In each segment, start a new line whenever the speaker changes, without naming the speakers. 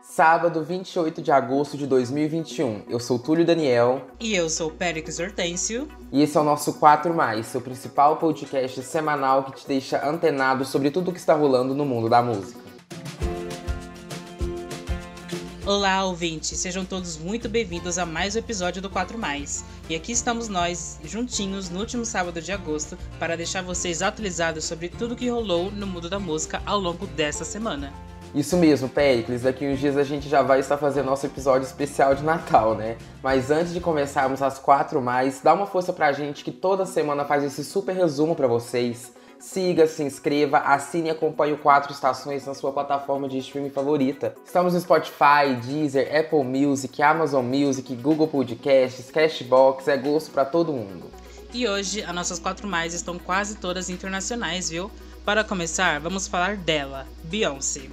Sábado, 28 de agosto de 2021. Eu sou Túlio Daniel.
E eu sou Péricles Hortêncio.
E esse é o nosso 4 Mais, seu principal podcast semanal que te deixa antenado sobre tudo o que está rolando no mundo da música.
Olá, ouvintes! Sejam todos muito bem-vindos a mais um episódio do 4 Mais. E aqui estamos nós, juntinhos, no último sábado de agosto, para deixar vocês atualizados sobre tudo que rolou no mundo da música ao longo dessa semana.
Isso mesmo, Pericles. Daqui uns dias a gente já vai estar fazendo nosso episódio especial de Natal, né? Mas antes de começarmos as quatro mais, dá uma força pra gente que toda semana faz esse super resumo para vocês. Siga, se inscreva, assine e acompanhe o Quatro Estações na sua plataforma de streaming favorita. Estamos no Spotify, Deezer, Apple Music, Amazon Music, Google Podcasts, Cashbox, é gosto para todo mundo.
E hoje, as nossas quatro mais estão quase todas internacionais, viu? Para começar, vamos falar dela, Beyoncé.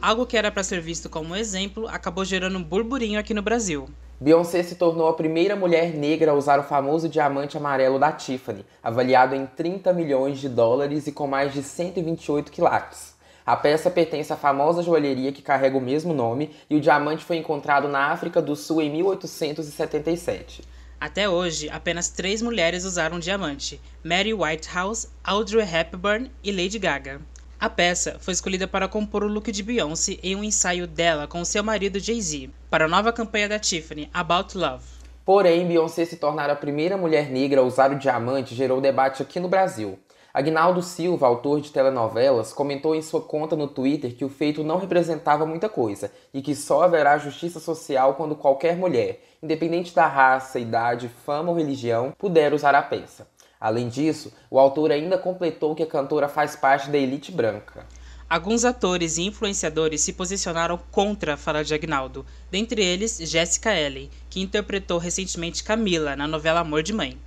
Algo que era para ser visto como exemplo acabou gerando um burburinho aqui no Brasil.
Beyoncé se tornou a primeira mulher negra a usar o famoso diamante amarelo da Tiffany, avaliado em 30 milhões de dólares e com mais de 128 quilates. A peça pertence à famosa joalheria que carrega o mesmo nome e o diamante foi encontrado na África do Sul em 1877.
Até hoje, apenas três mulheres usaram diamante: Mary Whitehouse, Audrey Hepburn e Lady Gaga. A peça foi escolhida para compor o look de Beyoncé em um ensaio dela com seu marido Jay-Z, para a nova campanha da Tiffany, About Love.
Porém, Beyoncé se tornar a primeira mulher negra a usar o diamante gerou debate aqui no Brasil. Agnaldo Silva, autor de telenovelas, comentou em sua conta no Twitter que o feito não representava muita coisa e que só haverá justiça social quando qualquer mulher, independente da raça, idade, fama ou religião, puder usar a peça. Além disso, o autor ainda completou que a cantora faz parte da elite branca.
Alguns atores e influenciadores se posicionaram contra a fala de Agnaldo, dentre eles Jessica Ellen, que interpretou recentemente Camila na novela Amor de Mãe.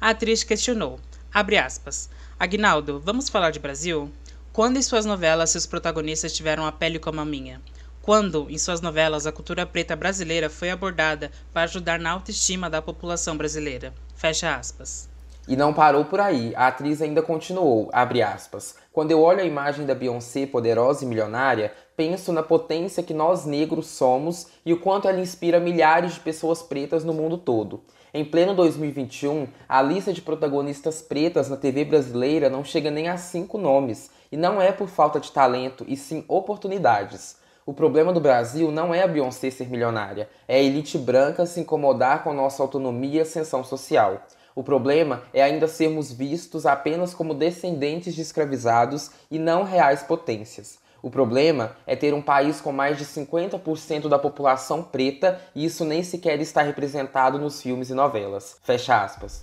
A atriz questionou, aspas, Agnaldo, vamos falar de Brasil? Quando em suas novelas seus protagonistas tiveram a pele como a minha? Quando, em suas novelas, a cultura preta brasileira foi abordada para ajudar na autoestima da população brasileira? Fecha aspas.
E não parou por aí, a atriz ainda continuou, aspas, Quando eu olho a imagem da Beyoncé poderosa e milionária, penso na potência que nós negros somos e o quanto ela inspira milhares de pessoas pretas no mundo todo. Em pleno 2021, a lista de protagonistas pretas na TV brasileira não chega nem a cinco nomes, e não é por falta de talento, e sim oportunidades. O problema do Brasil não é a Beyoncé ser milionária, é a elite branca se incomodar com nossa autonomia e ascensão social. O problema é ainda sermos vistos apenas como descendentes de escravizados e não reais potências. O problema é ter um país com mais de 50% da população preta e isso nem sequer está representado nos filmes e novelas. Fecha aspas.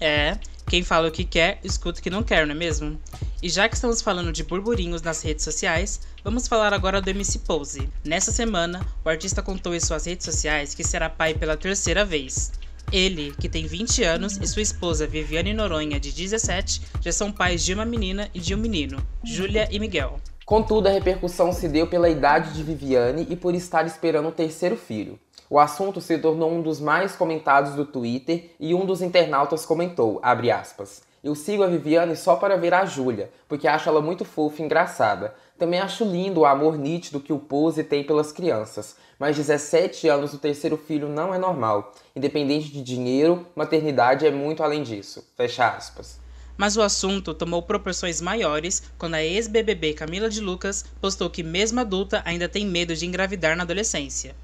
É, quem fala o que quer, escuta o que não quer, não é mesmo? E já que estamos falando de burburinhos nas redes sociais, vamos falar agora do MC Pose. Nessa semana, o artista contou em suas redes sociais que será pai pela terceira vez. Ele, que tem 20 anos, e sua esposa Viviane Noronha, de 17, já são pais de uma menina e de um menino, Júlia e Miguel.
Contudo, a repercussão se deu pela idade de Viviane e por estar esperando o terceiro filho. O assunto se tornou um dos mais comentados do Twitter e um dos internautas comentou, aspas, eu sigo a Viviane só para ver a Júlia, porque acho ela muito fofa e engraçada. Também acho lindo o amor nítido que o Pose tem pelas crianças. Mas 17 anos do terceiro filho não é normal. Independente de dinheiro, maternidade é muito além disso. Fecha aspas.
Mas o assunto tomou proporções maiores quando a ex-BBB Camila de Lucas postou que, mesmo adulta, ainda tem medo de engravidar na adolescência.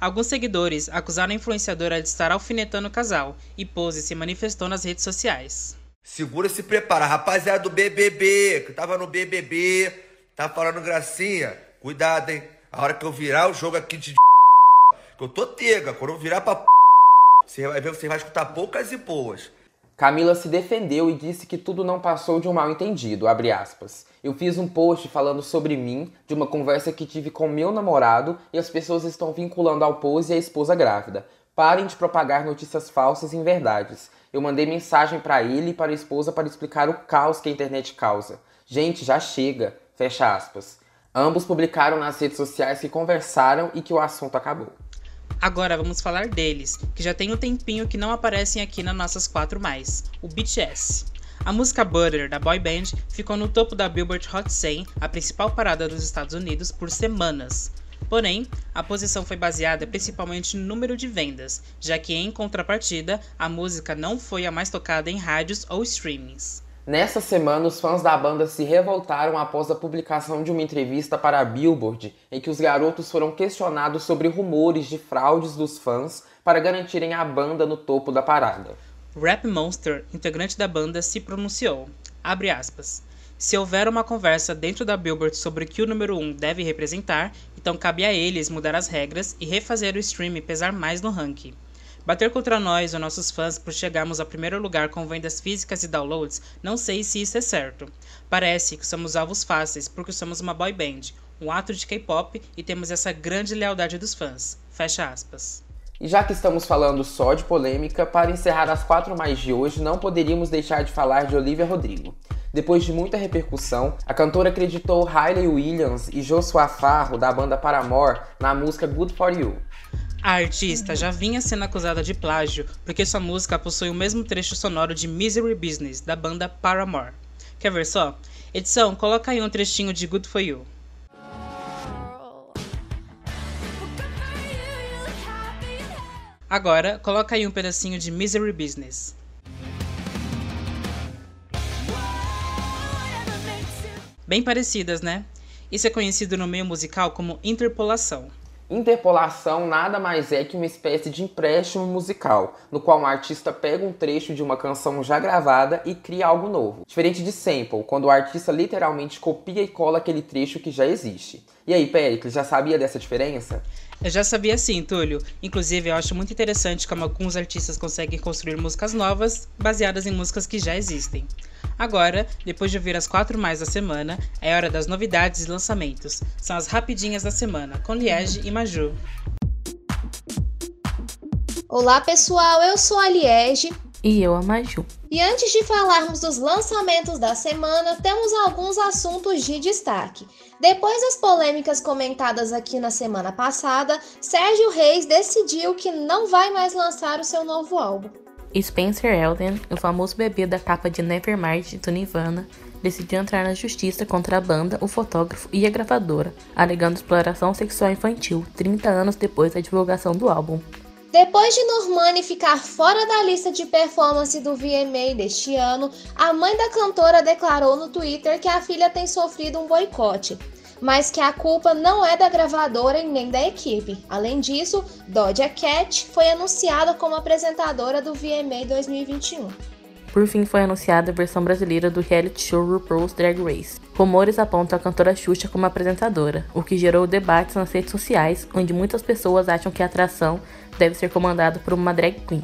Alguns seguidores acusaram a influenciadora de estar alfinetando o casal e Pose se manifestou nas redes sociais.
Segura se prepara, rapaziada do BBB, que tava no BBB, tá falando gracinha. Cuidado, hein? A hora que eu virar o jogo aqui de que eu tô tega, quando eu virar pra você vai ver, você vai escutar poucas e boas.
Camila se defendeu e disse que tudo não passou de um mal entendido, Eu fiz um post falando sobre mim, de uma conversa que tive com meu namorado e as pessoas estão vinculando ao pose e a esposa grávida. Parem de propagar notícias falsas e inverdades. Eu mandei mensagem para ele e para a esposa para explicar o caos que a internet causa. Gente, já chega. Fecha aspas. Ambos publicaram nas redes sociais que conversaram e que o assunto acabou.
Agora vamos falar deles, que já tem um tempinho que não aparecem aqui nas nossas quatro mais, o BTS. A música Butter da boy band ficou no topo da Billboard Hot 100, a principal parada dos Estados Unidos, por semanas. Porém, a posição foi baseada principalmente no número de vendas, já que em contrapartida, a música não foi a mais tocada em rádios ou streamings.
Nessa semana, os fãs da banda se revoltaram após a publicação de uma entrevista para a Billboard, em que os garotos foram questionados sobre rumores de fraudes dos fãs para garantirem a banda no topo da parada.
Rap Monster, integrante da banda, se pronunciou. Aspas. Se houver uma conversa dentro da Billboard sobre o que o número 1 deve representar, então cabe a eles mudar as regras e refazer o stream pesar mais no ranking. Bater contra nós ou nossos fãs por chegarmos ao primeiro lugar com vendas físicas e downloads, não sei se isso é certo. Parece que somos alvos fáceis porque somos uma boy band, um ato de K-pop e temos essa grande lealdade dos fãs. Fecha aspas.
E já que estamos falando só de polêmica, para encerrar as quatro mais de hoje, não poderíamos deixar de falar de Olivia Rodrigo. Depois de muita repercussão, a cantora acreditou Hailey Williams e Joshua Farro, da banda Paramore, na música Good For You.
A artista já vinha sendo acusada de plágio porque sua música possui o mesmo trecho sonoro de Misery Business, da banda Paramore. Quer ver só? Edição, coloca aí um trechinho de Good For You. Agora, coloca aí um pedacinho de Misery Business. Bem parecidas, né? Isso é conhecido no meio musical como interpolação.
Interpolação nada mais é que uma espécie de empréstimo musical, no qual um artista pega um trecho de uma canção já gravada e cria algo novo. Diferente de sample, quando o artista literalmente copia e cola aquele trecho que já existe. E aí, Pericles, já sabia dessa diferença?
Eu já sabia sim, Túlio. Inclusive, eu acho muito interessante como alguns artistas conseguem construir músicas novas baseadas em músicas que já existem. Agora, depois de ouvir as quatro mais da semana, é hora das novidades e lançamentos. São as rapidinhas da semana, com Liege e Maju.
Olá pessoal, eu sou a Liege.
E eu a Maju.
E antes de falarmos dos lançamentos da semana, temos alguns assuntos de destaque. Depois das polêmicas comentadas aqui na semana passada, Sérgio Reis decidiu que não vai mais lançar o seu novo álbum.
Spencer Elden, o famoso bebê da capa de Nevermind do Nirvana, decidiu entrar na justiça contra a banda, o fotógrafo e a gravadora, alegando exploração sexual infantil 30 anos depois da divulgação do álbum.
Depois de Normani ficar fora da lista de performance do VMA deste ano, a mãe da cantora declarou no Twitter que a filha tem sofrido um boicote mas que a culpa não é da gravadora e nem da equipe. Além disso, Doja Cat foi anunciada como apresentadora do VMA 2021.
Por fim, foi anunciada a versão brasileira do reality show RuPaul's Drag Race. Rumores apontam a cantora Xuxa como apresentadora, o que gerou debates nas redes sociais, onde muitas pessoas acham que a atração deve ser comandada por uma drag queen.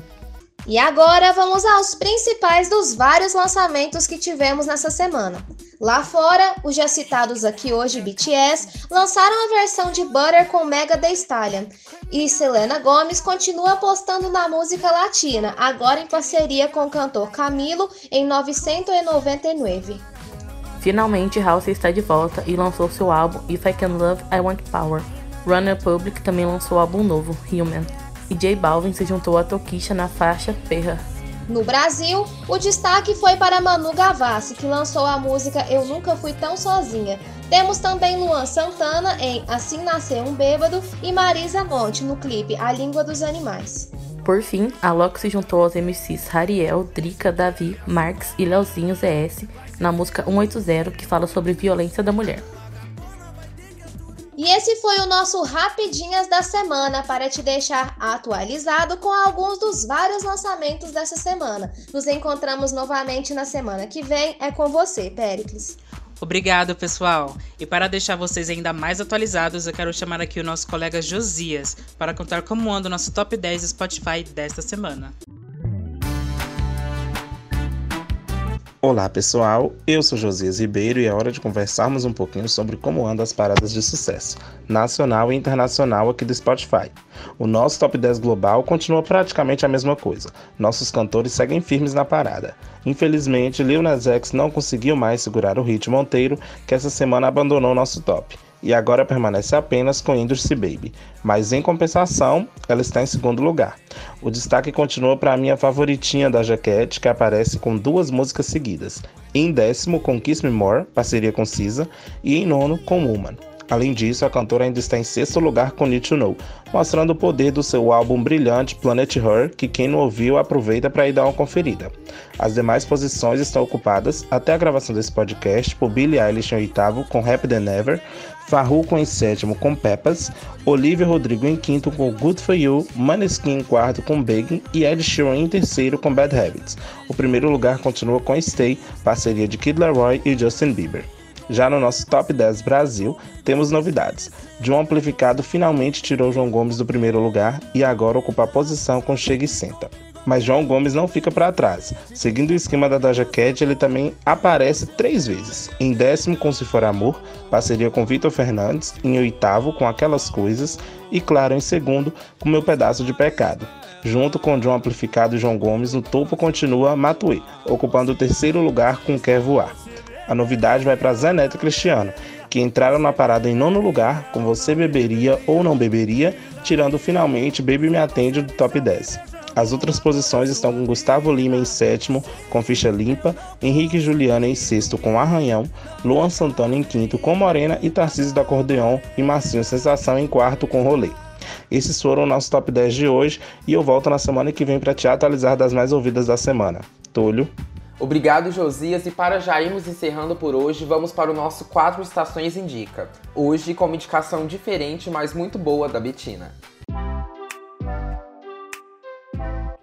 E agora vamos aos principais dos vários lançamentos que tivemos nessa semana. Lá fora, os já citados aqui hoje BTS lançaram a versão de Butter com Mega The Stallion. E Selena Gomez continua apostando na música latina, agora em parceria com o cantor Camilo em 999.
Finalmente, House está de volta e lançou seu álbum If I Can Love, I Want Power. Runner Public também lançou o álbum novo, Human e J Balvin se juntou a Tokisha na faixa Perra.
No Brasil, o destaque foi para Manu Gavassi, que lançou a música Eu Nunca Fui Tão Sozinha. Temos também Luan Santana em Assim Nasceu um Bêbado e Marisa Monte no clipe A Língua dos Animais.
Por fim, a Loki se juntou aos MCs Rariel, Drica, Davi, Marx e Leozinho ZS na música 180, que fala sobre violência da mulher.
E esse foi o nosso Rapidinhas da semana para te deixar atualizado com alguns dos vários lançamentos dessa semana. Nos encontramos novamente na semana que vem. É com você, Pericles.
Obrigado, pessoal! E para deixar vocês ainda mais atualizados, eu quero chamar aqui o nosso colega Josias para contar como anda o nosso top 10 Spotify desta semana.
Olá pessoal, eu sou Josias Ribeiro e é hora de conversarmos um pouquinho sobre como andam as paradas de sucesso, nacional e internacional aqui do Spotify. O nosso top 10 global continua praticamente a mesma coisa, nossos cantores seguem firmes na parada. Infelizmente, Lil Nas X não conseguiu mais segurar o ritmo Monteiro, que essa semana abandonou nosso top e agora permanece apenas com Industry Baby, mas em compensação, ela está em segundo lugar. O destaque continua para a minha favoritinha da Jaquette, que aparece com duas músicas seguidas. Em décimo, com Kiss Me More, parceria com Cisa, e em nono, com Woman. Além disso, a cantora ainda está em sexto lugar com Need to Know, mostrando o poder do seu álbum brilhante Planet Her, que quem não ouviu aproveita para ir dar uma conferida. As demais posições estão ocupadas, até a gravação desse podcast, por Billie Eilish em oitavo com Happy Than Ever, Farruko em sétimo com Pepas, Olivia Rodrigo em quinto com Good For You, Maneskin em quarto com Begging e Ed Sheeran em terceiro com Bad Habits. O primeiro lugar continua com Stay, parceria de Kid Laroi e Justin Bieber. Já no nosso Top 10 Brasil, temos novidades. John Amplificado finalmente tirou João Gomes do primeiro lugar e agora ocupa a posição com Chega e Senta. Mas João Gomes não fica para trás. Seguindo o esquema da Doja Cat, ele também aparece três vezes. Em décimo com Se For Amor, parceria com Vitor Fernandes. Em oitavo com Aquelas Coisas. E claro, em segundo com Meu Pedaço de Pecado. Junto com John Amplificado e João Gomes, no topo continua Matuê, ocupando o terceiro lugar com Quer Voar. A novidade vai para Zé Neto e Cristiano, que entraram na parada em nono lugar com Você Beberia ou Não Beberia, tirando finalmente Baby Me Atende do top 10. As outras posições estão com Gustavo Lima em sétimo, com ficha limpa, Henrique Juliana em sexto, com Arranhão, Luan Santana em quinto, com Morena e Tarcísio do Acordeon e Marcinho Sensação em quarto, com Rolê. Esses foram nossos top 10 de hoje e eu volto na semana que vem para te atualizar das mais ouvidas da semana. Túlio.
Obrigado, Josias. E para já irmos encerrando por hoje, vamos para o nosso Quatro Estações Indica. Hoje com uma indicação diferente, mas muito boa da Betina.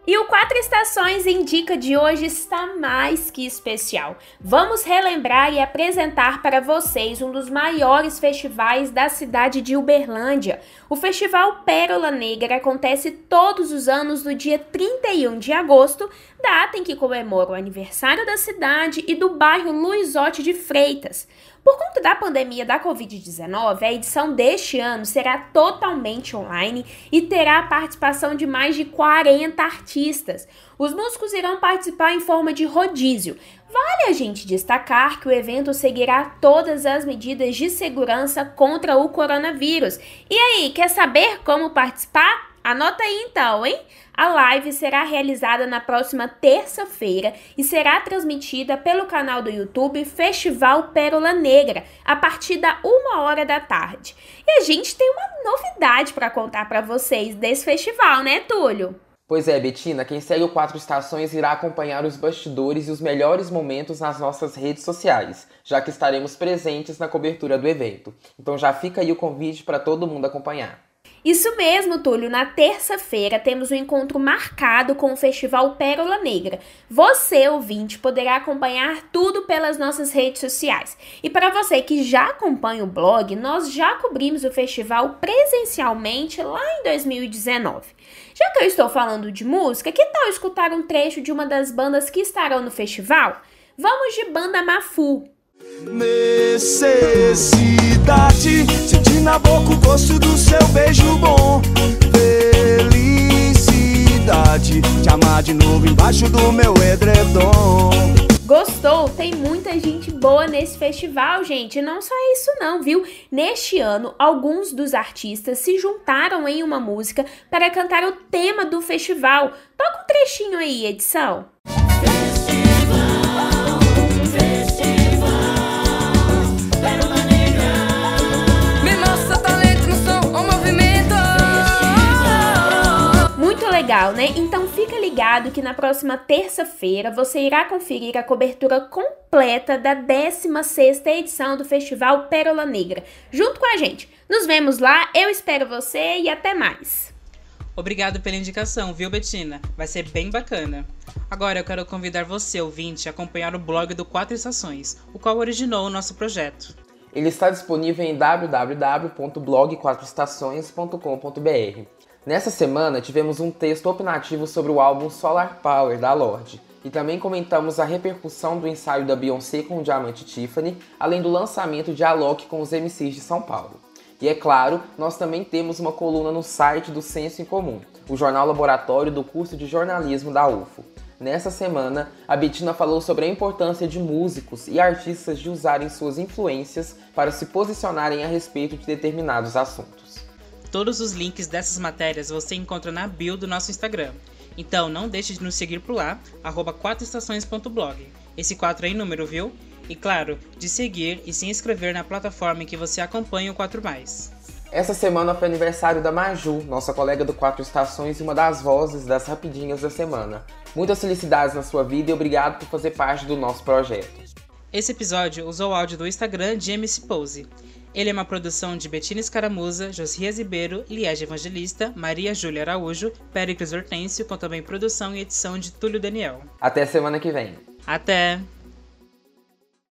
E o Quatro Estações Indica de hoje está mais que especial. Vamos relembrar e apresentar para vocês um dos maiores festivais da cidade de Uberlândia. O Festival Pérola Negra acontece todos os anos no dia 31 de agosto, data em que comemora o aniversário da cidade e do bairro Luizote de Freitas. Por conta da pandemia da Covid-19, a edição deste ano será totalmente online e terá a participação de mais de 40 artistas. Os músicos irão participar em forma de rodízio. Vale a gente destacar que o evento seguirá todas as medidas de segurança contra o coronavírus. E aí, quer saber como participar? Anota aí então, hein? A live será realizada na próxima terça-feira e será transmitida pelo canal do YouTube Festival Pérola Negra, a partir da uma hora da tarde. E a gente tem uma novidade para contar para vocês desse festival, né, Túlio?
Pois é, Betina, quem segue o Quatro Estações irá acompanhar os bastidores e os melhores momentos nas nossas redes sociais, já que estaremos presentes na cobertura do evento. Então já fica aí o convite para todo mundo acompanhar.
Isso mesmo, Túlio. Na terça-feira temos um encontro marcado com o Festival Pérola Negra. Você, ouvinte, poderá acompanhar tudo pelas nossas redes sociais. E para você que já acompanha o blog, nós já cobrimos o festival presencialmente lá em 2019. Já que eu estou falando de música, que tal escutar um trecho de uma das bandas que estarão no festival? Vamos de banda Mafu.
Necessidade, na boca o gosto do seu beijo bom. Felicidade, te amar de novo embaixo do meu edredom.
Gostou? Tem muita gente boa nesse festival, gente. Não só isso não, viu? Neste ano, alguns dos artistas se juntaram em uma música para cantar o tema do festival. Toca um trechinho aí, edição. Legal, né? Então fica ligado que na próxima terça-feira você irá conferir a cobertura completa da 16ª edição do Festival Pérola Negra, junto com a gente. Nos vemos lá, eu espero você e até mais.
Obrigado pela indicação, viu, Betina? Vai ser bem bacana. Agora eu quero convidar você, ouvinte, a acompanhar o blog do Quatro Estações, o qual originou o nosso projeto.
Ele está disponível em www.blogquatroestações.com.br. Nessa semana tivemos um texto opinativo sobre o álbum Solar Power da Lorde e também comentamos a repercussão do ensaio da Beyoncé com o Diamante Tiffany, além do lançamento de Alok com os MCs de São Paulo. E é claro, nós também temos uma coluna no site do Senso em Comum, o jornal laboratório do curso de jornalismo da UFO. Nessa semana, a Bettina falou sobre a importância de músicos e artistas de usarem suas influências para se posicionarem a respeito de determinados assuntos.
Todos os links dessas matérias você encontra na bio do nosso Instagram. Então não deixe de nos seguir por lá, arroba 4estações.blog. Esse 4 é em número, viu? E claro, de seguir e se inscrever na plataforma em que você acompanha o 4 Mais.
Essa semana foi aniversário da Maju, nossa colega do Quatro Estações e uma das vozes das Rapidinhas da semana. Muitas felicidades na sua vida e obrigado por fazer parte do nosso projeto.
Esse episódio usou o áudio do Instagram de MC Pose. Ele é uma produção de Betina Escaramuza, Josias Ribeiro, Liege Evangelista, Maria Júlia Araújo, Péricles Hortêncio, com também produção e edição de Túlio Daniel.
Até semana que vem.
Até!